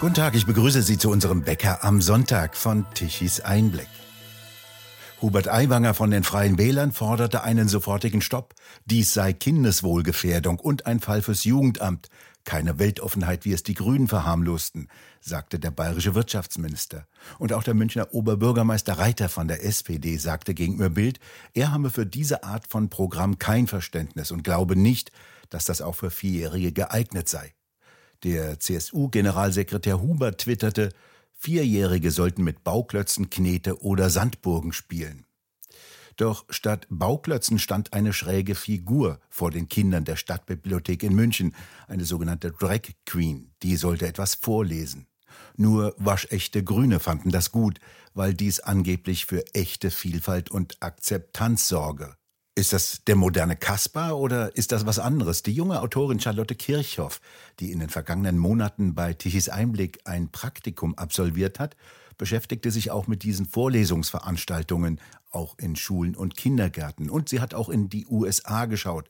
Guten Tag, ich begrüße Sie zu unserem Bäcker am Sonntag von Tichys Einblick. Hubert Aiwanger von den Freien Wählern forderte einen sofortigen Stopp. Dies sei Kindeswohlgefährdung und ein Fall fürs Jugendamt. Keine Weltoffenheit, wie es die Grünen verharmlosten, sagte der bayerische Wirtschaftsminister. Und auch der Münchner Oberbürgermeister Reiter von der SPD sagte gegenüber Bild, er habe für diese Art von Programm kein Verständnis und glaube nicht, dass das auch für Vierjährige geeignet sei. Der CSU-Generalsekretär Huber twitterte, Vierjährige sollten mit Bauklötzen, Knete oder Sandburgen spielen. Doch statt Bauklötzen stand eine schräge Figur vor den Kindern der Stadtbibliothek in München, eine sogenannte Drag Queen, die sollte etwas vorlesen. Nur waschechte Grüne fanden das gut, weil dies angeblich für echte Vielfalt und Akzeptanz sorge. Ist das der moderne Kaspar oder ist das was anderes? Die junge Autorin Charlotte Kirchhoff, die in den vergangenen Monaten bei Tichys Einblick ein Praktikum absolviert hat, beschäftigte sich auch mit diesen Vorlesungsveranstaltungen, auch in Schulen und Kindergärten. Und sie hat auch in die USA geschaut,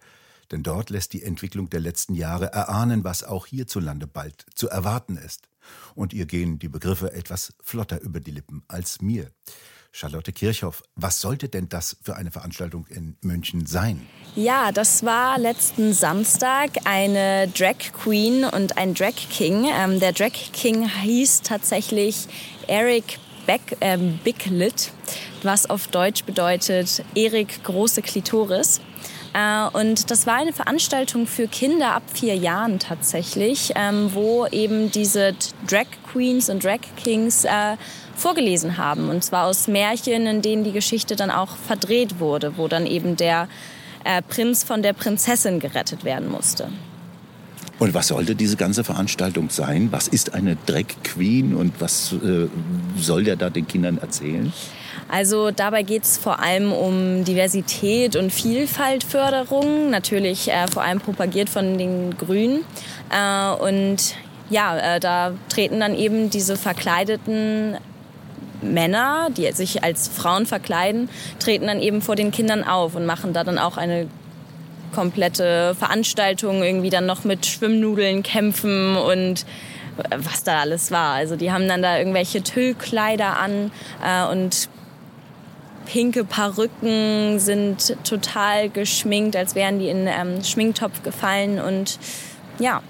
denn dort lässt die Entwicklung der letzten Jahre erahnen, was auch hierzulande bald zu erwarten ist. Und ihr gehen die Begriffe etwas flotter über die Lippen als mir. Charlotte Kirchhoff, was sollte denn das für eine Veranstaltung in München sein? Ja, das war letzten Samstag eine Drag Queen und ein Drag King. Ähm, der Drag King hieß tatsächlich Eric Beck, äh, Bicklit, was auf Deutsch bedeutet Erik große Klitoris. Äh, und das war eine Veranstaltung für Kinder ab vier Jahren tatsächlich, ähm, wo eben diese Drag Queens und Drag Kings äh, vorgelesen haben. Und zwar aus Märchen, in denen die Geschichte dann auch verdreht wurde, wo dann eben der äh, Prinz von der Prinzessin gerettet werden musste. Und was sollte diese ganze Veranstaltung sein? Was ist eine Drag Queen und was äh, soll der da den Kindern erzählen? Also dabei geht es vor allem um Diversität und Vielfaltförderung, natürlich äh, vor allem propagiert von den Grünen. Äh, und ja, äh, da treten dann eben diese verkleideten Männer, die sich als Frauen verkleiden, treten dann eben vor den Kindern auf und machen da dann auch eine komplette Veranstaltung irgendwie dann noch mit Schwimmnudeln kämpfen und äh, was da alles war. Also die haben dann da irgendwelche Tüllkleider an äh, und pinke Perücken sind total geschminkt, als wären die in ähm, Schminktopf gefallen und ja,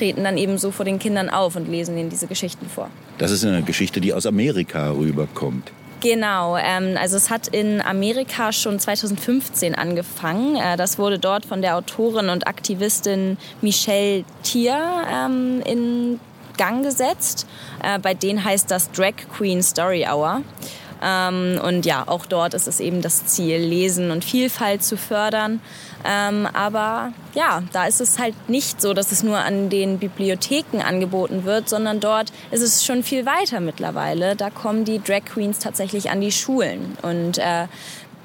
treten dann eben so vor den Kindern auf und lesen ihnen diese Geschichten vor. Das ist eine Geschichte, die aus Amerika rüberkommt. Genau, ähm, also es hat in Amerika schon 2015 angefangen. Äh, das wurde dort von der Autorin und Aktivistin Michelle Thier ähm, in Gang gesetzt. Äh, bei denen heißt das Drag Queen Story Hour. Ähm, und ja, auch dort ist es eben das Ziel, Lesen und Vielfalt zu fördern. Ähm, aber ja, da ist es halt nicht so, dass es nur an den Bibliotheken angeboten wird, sondern dort ist es schon viel weiter mittlerweile. Da kommen die Drag Queens tatsächlich an die Schulen und äh,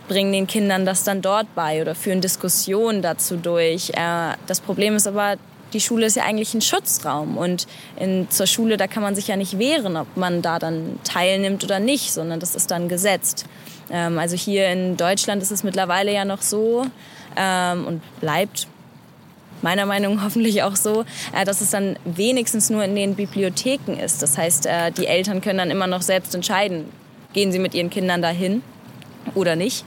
bringen den Kindern das dann dort bei oder führen Diskussionen dazu durch. Äh, das Problem ist aber, die Schule ist ja eigentlich ein Schutzraum und in, zur Schule, da kann man sich ja nicht wehren, ob man da dann teilnimmt oder nicht, sondern das ist dann gesetzt. Ähm, also hier in Deutschland ist es mittlerweile ja noch so ähm, und bleibt meiner Meinung nach hoffentlich auch so, äh, dass es dann wenigstens nur in den Bibliotheken ist. Das heißt, äh, die Eltern können dann immer noch selbst entscheiden, gehen sie mit ihren Kindern dahin oder nicht.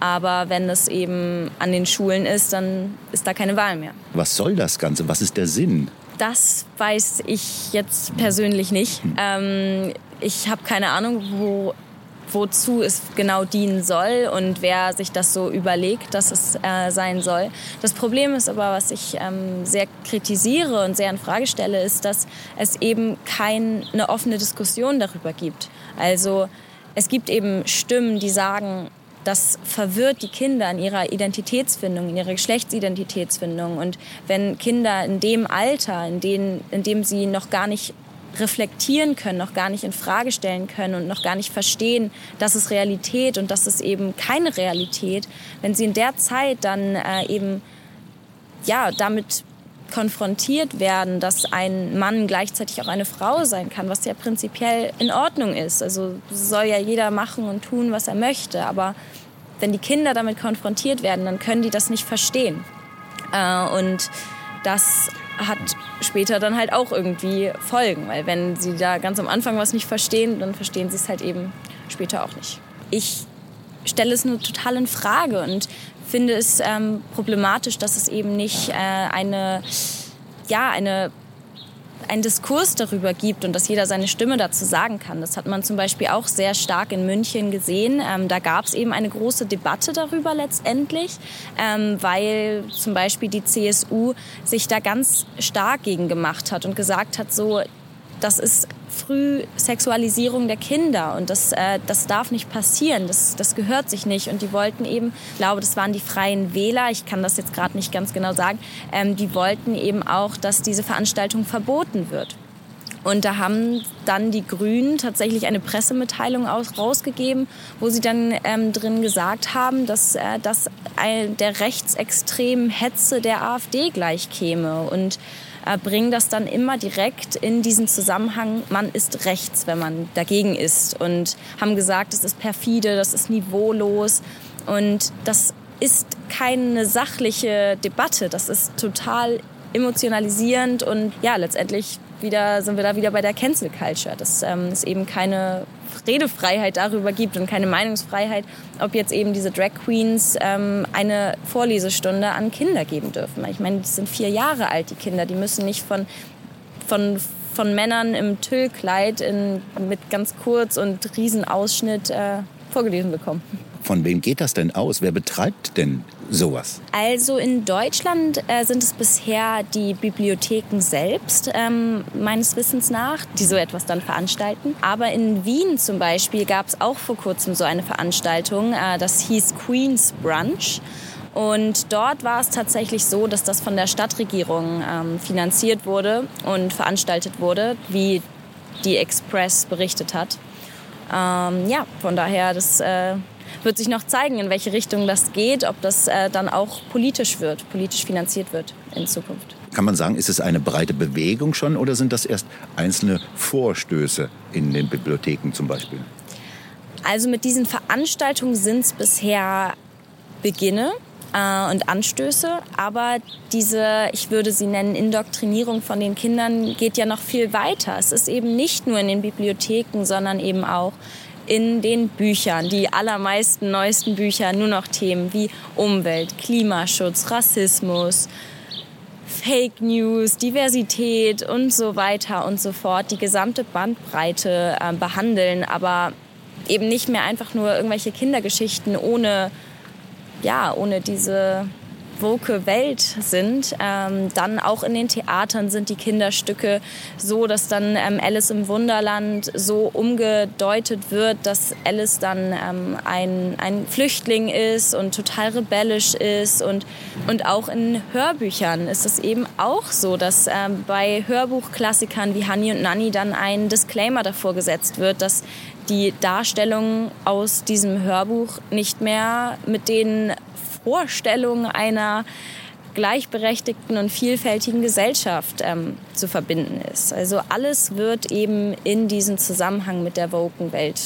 Aber wenn es eben an den Schulen ist, dann ist da keine Wahl mehr. Was soll das Ganze? Was ist der Sinn? Das weiß ich jetzt persönlich nicht. Hm. Ähm, ich habe keine Ahnung, wo wozu es genau dienen soll und wer sich das so überlegt, dass es äh, sein soll. Das Problem ist aber, was ich ähm, sehr kritisiere und sehr in Frage stelle, ist, dass es eben keine offene Diskussion darüber gibt. Also es gibt eben Stimmen, die sagen, das verwirrt die Kinder in ihrer Identitätsfindung, in ihrer Geschlechtsidentitätsfindung. Und wenn Kinder in dem Alter, in, dem, in dem sie noch gar nicht reflektieren können, noch gar nicht in Frage stellen können und noch gar nicht verstehen, dass es Realität und dass es eben keine Realität, wenn sie in der Zeit dann äh, eben ja damit konfrontiert werden, dass ein Mann gleichzeitig auch eine Frau sein kann, was ja prinzipiell in Ordnung ist. Also soll ja jeder machen und tun, was er möchte. Aber wenn die Kinder damit konfrontiert werden, dann können die das nicht verstehen. Äh, und das hat später dann halt auch irgendwie Folgen, weil wenn sie da ganz am Anfang was nicht verstehen, dann verstehen sie es halt eben später auch nicht. Ich stelle es nur total in Frage und finde es ähm, problematisch, dass es eben nicht äh, eine, ja, eine einen Diskurs darüber gibt und dass jeder seine Stimme dazu sagen kann. Das hat man zum Beispiel auch sehr stark in München gesehen. Ähm, da gab es eben eine große Debatte darüber letztendlich, ähm, weil zum Beispiel die CSU sich da ganz stark gegen gemacht hat und gesagt hat, so das ist Frühsexualisierung der Kinder und das, äh, das darf nicht passieren, das, das gehört sich nicht. Und die wollten eben, ich glaube, das waren die Freien Wähler, ich kann das jetzt gerade nicht ganz genau sagen, ähm, die wollten eben auch, dass diese Veranstaltung verboten wird. Und da haben dann die Grünen tatsächlich eine Pressemitteilung aus, rausgegeben, wo sie dann ähm, drin gesagt haben, dass äh, das der rechtsextremen Hetze der AfD gleichkäme. Und bringen das dann immer direkt in diesen Zusammenhang, man ist rechts, wenn man dagegen ist. Und haben gesagt, das ist perfide, das ist niveaulos. Und das ist keine sachliche Debatte, das ist total emotionalisierend und ja, letztendlich wieder, sind wir da wieder bei der Cancel Culture. Das ähm, ist eben keine Redefreiheit darüber gibt und keine Meinungsfreiheit, ob jetzt eben diese Drag Queens ähm, eine Vorlesestunde an Kinder geben dürfen. Ich meine, die sind vier Jahre alt, die Kinder. Die müssen nicht von, von, von Männern im Tüllkleid in, mit ganz kurz und Riesenausschnitt äh, vorgelesen bekommen. Von wem geht das denn aus? Wer betreibt denn sowas? Also in Deutschland äh, sind es bisher die Bibliotheken selbst, ähm, meines Wissens nach, die so etwas dann veranstalten. Aber in Wien zum Beispiel gab es auch vor kurzem so eine Veranstaltung, äh, das hieß Queen's Brunch. Und dort war es tatsächlich so, dass das von der Stadtregierung ähm, finanziert wurde und veranstaltet wurde, wie die Express berichtet hat. Ähm, ja, von daher, das äh, wird sich noch zeigen, in welche Richtung das geht, ob das äh, dann auch politisch wird, politisch finanziert wird in Zukunft. Kann man sagen, ist es eine breite Bewegung schon oder sind das erst einzelne Vorstöße in den Bibliotheken zum Beispiel? Also mit diesen Veranstaltungen sind es bisher Beginne äh, und Anstöße, aber diese, ich würde sie nennen, Indoktrinierung von den Kindern geht ja noch viel weiter. Es ist eben nicht nur in den Bibliotheken, sondern eben auch in den Büchern, die allermeisten neuesten Bücher, nur noch Themen wie Umwelt, Klimaschutz, Rassismus, Fake News, Diversität und so weiter und so fort, die gesamte Bandbreite äh, behandeln, aber eben nicht mehr einfach nur irgendwelche Kindergeschichten ohne, ja, ohne diese woke Welt sind. Ähm, dann auch in den Theatern sind die Kinderstücke so, dass dann ähm, Alice im Wunderland so umgedeutet wird, dass Alice dann ähm, ein, ein Flüchtling ist und total rebellisch ist. Und, und auch in Hörbüchern ist es eben auch so, dass ähm, bei Hörbuchklassikern wie Honey und Nanny dann ein Disclaimer davor gesetzt wird, dass die Darstellung aus diesem Hörbuch nicht mehr mit den Vorstellung einer gleichberechtigten und vielfältigen Gesellschaft ähm, zu verbinden ist. Also alles wird eben in diesen Zusammenhang mit der woken Welt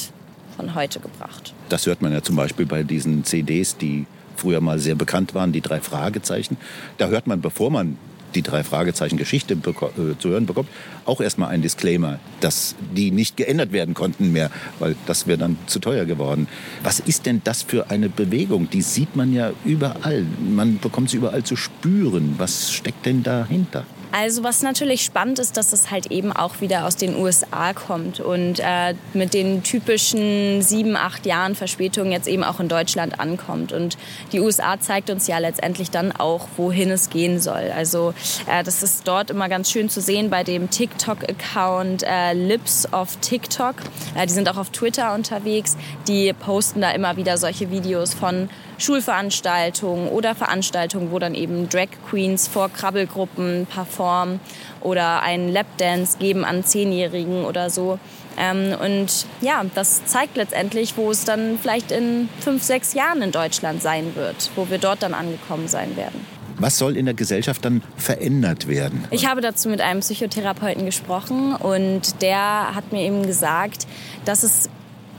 von heute gebracht. Das hört man ja zum Beispiel bei diesen CDs, die früher mal sehr bekannt waren, die drei Fragezeichen. Da hört man, bevor man die drei Fragezeichen Geschichte äh, zu hören bekommt, auch erstmal ein Disclaimer, dass die nicht geändert werden konnten mehr, weil das wäre dann zu teuer geworden. Was ist denn das für eine Bewegung? Die sieht man ja überall. Man bekommt sie überall zu spüren. Was steckt denn dahinter? Also was natürlich spannend ist, dass es halt eben auch wieder aus den USA kommt und äh, mit den typischen sieben, acht Jahren Verspätung jetzt eben auch in Deutschland ankommt. Und die USA zeigt uns ja letztendlich dann auch, wohin es gehen soll. Also äh, das ist dort immer ganz schön zu sehen bei dem TikTok-Account äh, Lips of TikTok. Äh, die sind auch auf Twitter unterwegs. Die posten da immer wieder solche Videos von Schulveranstaltungen oder Veranstaltungen, wo dann eben Drag Queens vor Krabbelgruppen performen oder einen Lapdance geben an Zehnjährigen oder so. Ähm, und ja, das zeigt letztendlich, wo es dann vielleicht in fünf, sechs Jahren in Deutschland sein wird, wo wir dort dann angekommen sein werden. Was soll in der Gesellschaft dann verändert werden? Ich habe dazu mit einem Psychotherapeuten gesprochen und der hat mir eben gesagt, dass es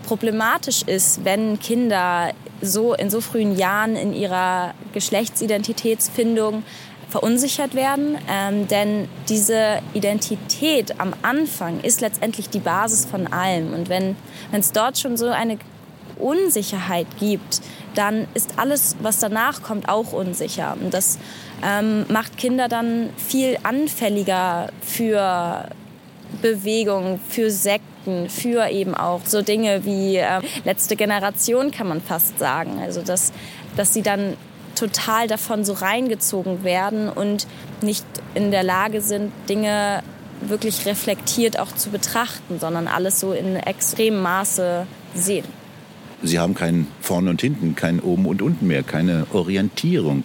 problematisch ist, wenn Kinder so in so frühen Jahren in ihrer Geschlechtsidentitätsfindung verunsichert werden, ähm, denn diese Identität am Anfang ist letztendlich die Basis von allem. Und wenn es dort schon so eine Unsicherheit gibt, dann ist alles, was danach kommt, auch unsicher. Und das ähm, macht Kinder dann viel anfälliger für Bewegung, für Sekten, für eben auch so Dinge wie äh, letzte Generation, kann man fast sagen. Also, dass, dass sie dann total davon so reingezogen werden und nicht in der Lage sind, Dinge wirklich reflektiert auch zu betrachten, sondern alles so in extremem Maße sehen. Sie haben kein Vorne und Hinten, kein Oben und Unten mehr, keine Orientierung.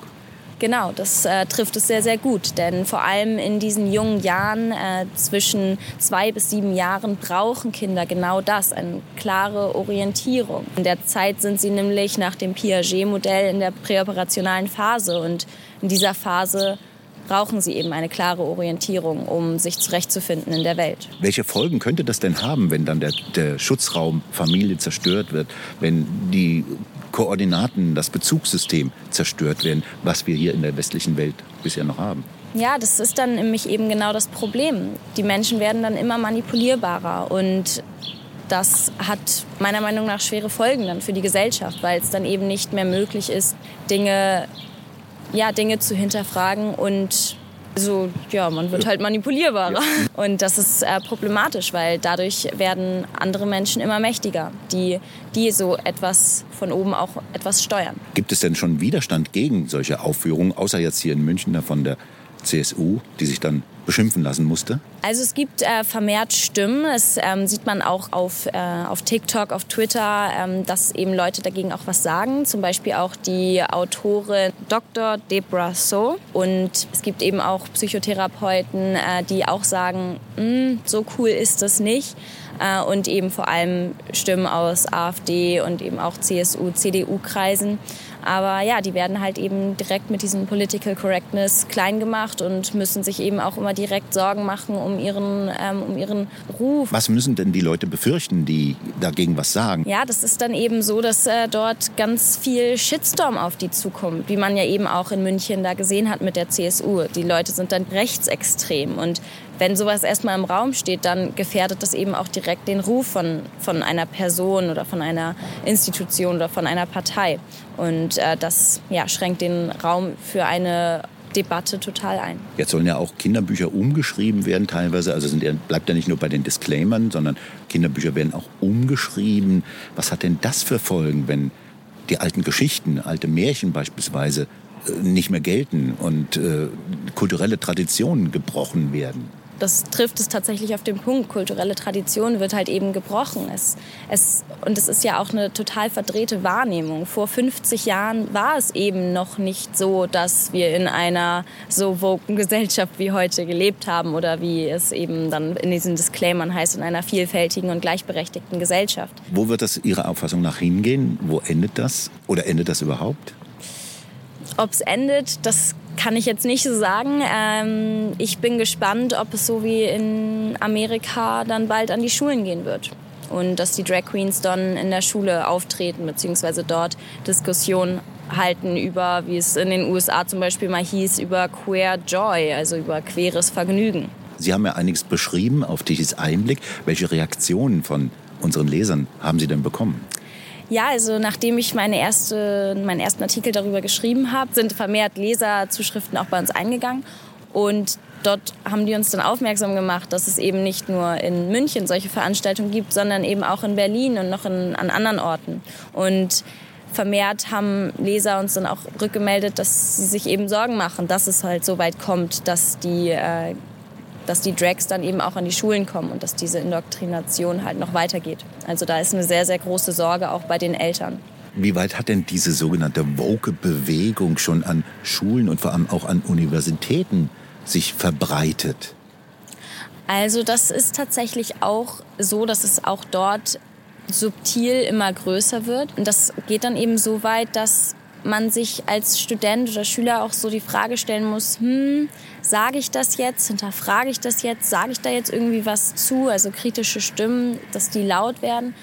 Genau, das äh, trifft es sehr, sehr gut. Denn vor allem in diesen jungen Jahren, äh, zwischen zwei bis sieben Jahren, brauchen Kinder genau das, eine klare Orientierung. In der Zeit sind sie nämlich nach dem Piaget-Modell in der präoperationalen Phase. Und in dieser Phase brauchen sie eben eine klare Orientierung, um sich zurechtzufinden in der Welt. Welche Folgen könnte das denn haben, wenn dann der, der Schutzraum Familie zerstört wird, wenn die Koordinaten, das Bezugssystem zerstört werden, was wir hier in der westlichen Welt bisher noch haben? Ja, das ist dann nämlich eben genau das Problem. Die Menschen werden dann immer manipulierbarer und das hat meiner Meinung nach schwere Folgen dann für die Gesellschaft, weil es dann eben nicht mehr möglich ist, Dinge ja, Dinge zu hinterfragen und so, ja, man wird halt manipulierbarer. Ja. Und das ist äh, problematisch, weil dadurch werden andere Menschen immer mächtiger, die, die so etwas von oben auch etwas steuern. Gibt es denn schon Widerstand gegen solche Aufführungen, außer jetzt hier in München von der CSU, die sich dann beschimpfen lassen musste? Also es gibt äh, vermehrt Stimmen. Das ähm, sieht man auch auf, äh, auf TikTok, auf Twitter, ähm, dass eben Leute dagegen auch was sagen. Zum Beispiel auch die Autorin Dr. Debra So. Und es gibt eben auch Psychotherapeuten, äh, die auch sagen, hm, so cool ist das nicht. Äh, und eben vor allem Stimmen aus AfD und eben auch CSU, CDU-Kreisen. Aber ja, die werden halt eben direkt mit diesem Political Correctness klein gemacht und müssen sich eben auch immer direkt Sorgen machen um ihren, ähm, um ihren Ruf. Was müssen denn die Leute befürchten, die dagegen was sagen? Ja, das ist dann eben so, dass äh, dort ganz viel Shitstorm auf die zukommt, wie man ja eben auch in München da gesehen hat mit der CSU. Die Leute sind dann rechtsextrem und wenn sowas erstmal im Raum steht, dann gefährdet das eben auch direkt den Ruf von, von einer Person oder von einer Institution oder von einer Partei. Und äh, das ja, schränkt den Raum für eine Debatte total ein. Jetzt sollen ja auch Kinderbücher umgeschrieben werden teilweise. Also sind, bleibt ja nicht nur bei den Disclaimern, sondern Kinderbücher werden auch umgeschrieben. Was hat denn das für Folgen, wenn die alten Geschichten, alte Märchen beispielsweise äh, nicht mehr gelten und äh, kulturelle Traditionen gebrochen werden? Das trifft es tatsächlich auf den Punkt. Kulturelle Tradition wird halt eben gebrochen. Es, es, und es ist ja auch eine total verdrehte Wahrnehmung. Vor 50 Jahren war es eben noch nicht so, dass wir in einer so woken Gesellschaft wie heute gelebt haben oder wie es eben dann in diesen Disclaimern heißt, in einer vielfältigen und gleichberechtigten Gesellschaft. Wo wird das Ihrer Auffassung nach hingehen? Wo endet das? Oder endet das überhaupt? Ob es endet, das kann ich jetzt nicht so sagen. Ähm, ich bin gespannt, ob es so wie in Amerika dann bald an die Schulen gehen wird. Und dass die Drag Queens dann in der Schule auftreten, beziehungsweise dort Diskussionen halten über, wie es in den USA zum Beispiel mal hieß, über Queer Joy, also über queeres Vergnügen. Sie haben ja einiges beschrieben auf Tichys Einblick. Welche Reaktionen von unseren Lesern haben Sie denn bekommen? Ja, also nachdem ich meine erste, meinen ersten Artikel darüber geschrieben habe, sind vermehrt Leserzuschriften auch bei uns eingegangen. Und dort haben die uns dann aufmerksam gemacht, dass es eben nicht nur in München solche Veranstaltungen gibt, sondern eben auch in Berlin und noch in, an anderen Orten. Und vermehrt haben Leser uns dann auch rückgemeldet, dass sie sich eben Sorgen machen, dass es halt so weit kommt, dass die äh, dass die Drags dann eben auch an die Schulen kommen und dass diese Indoktrination halt noch weitergeht. Also da ist eine sehr, sehr große Sorge auch bei den Eltern. Wie weit hat denn diese sogenannte Woke-Bewegung schon an Schulen und vor allem auch an Universitäten sich verbreitet? Also das ist tatsächlich auch so, dass es auch dort subtil immer größer wird. Und das geht dann eben so weit, dass man sich als Student oder Schüler auch so die Frage stellen muss, hm, sage ich das jetzt, hinterfrage ich das jetzt, sage ich da jetzt irgendwie was zu, also kritische Stimmen, dass die laut werden,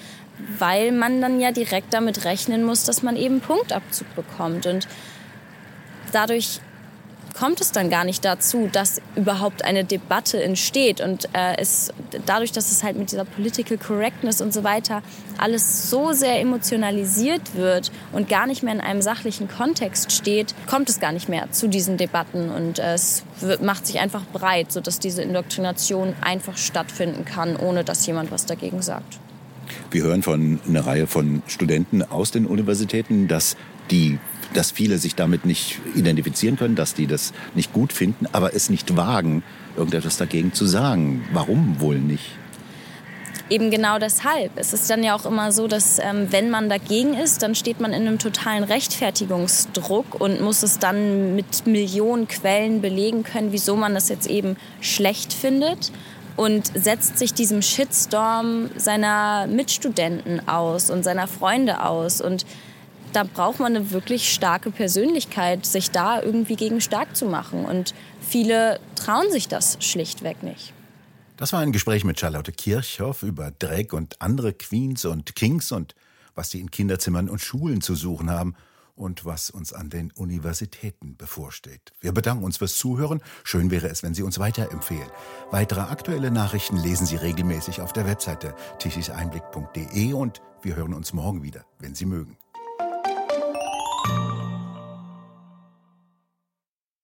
weil man dann ja direkt damit rechnen muss, dass man eben Punktabzug bekommt. Und dadurch kommt es dann gar nicht dazu, dass überhaupt eine Debatte entsteht. Und äh, es, dadurch, dass es halt mit dieser Political Correctness und so weiter alles so sehr emotionalisiert wird und gar nicht mehr in einem sachlichen Kontext steht, kommt es gar nicht mehr zu diesen Debatten. Und äh, es wird, macht sich einfach breit, sodass diese Indoktrination einfach stattfinden kann, ohne dass jemand was dagegen sagt. Wir hören von einer Reihe von Studenten aus den Universitäten, dass die dass viele sich damit nicht identifizieren können, dass die das nicht gut finden, aber es nicht wagen, irgendetwas dagegen zu sagen. Warum wohl nicht? Eben genau deshalb. Es ist dann ja auch immer so, dass ähm, wenn man dagegen ist, dann steht man in einem totalen Rechtfertigungsdruck und muss es dann mit Millionen Quellen belegen können, wieso man das jetzt eben schlecht findet und setzt sich diesem Shitstorm seiner Mitstudenten aus und seiner Freunde aus und da braucht man eine wirklich starke Persönlichkeit, sich da irgendwie gegen stark zu machen. Und viele trauen sich das schlichtweg nicht. Das war ein Gespräch mit Charlotte Kirchhoff über Drag und andere Queens und Kings und was sie in Kinderzimmern und Schulen zu suchen haben und was uns an den Universitäten bevorsteht. Wir bedanken uns fürs Zuhören. Schön wäre es, wenn Sie uns weiterempfehlen. Weitere aktuelle Nachrichten lesen Sie regelmäßig auf der Webseite tichiseinblick.de und wir hören uns morgen wieder, wenn Sie mögen.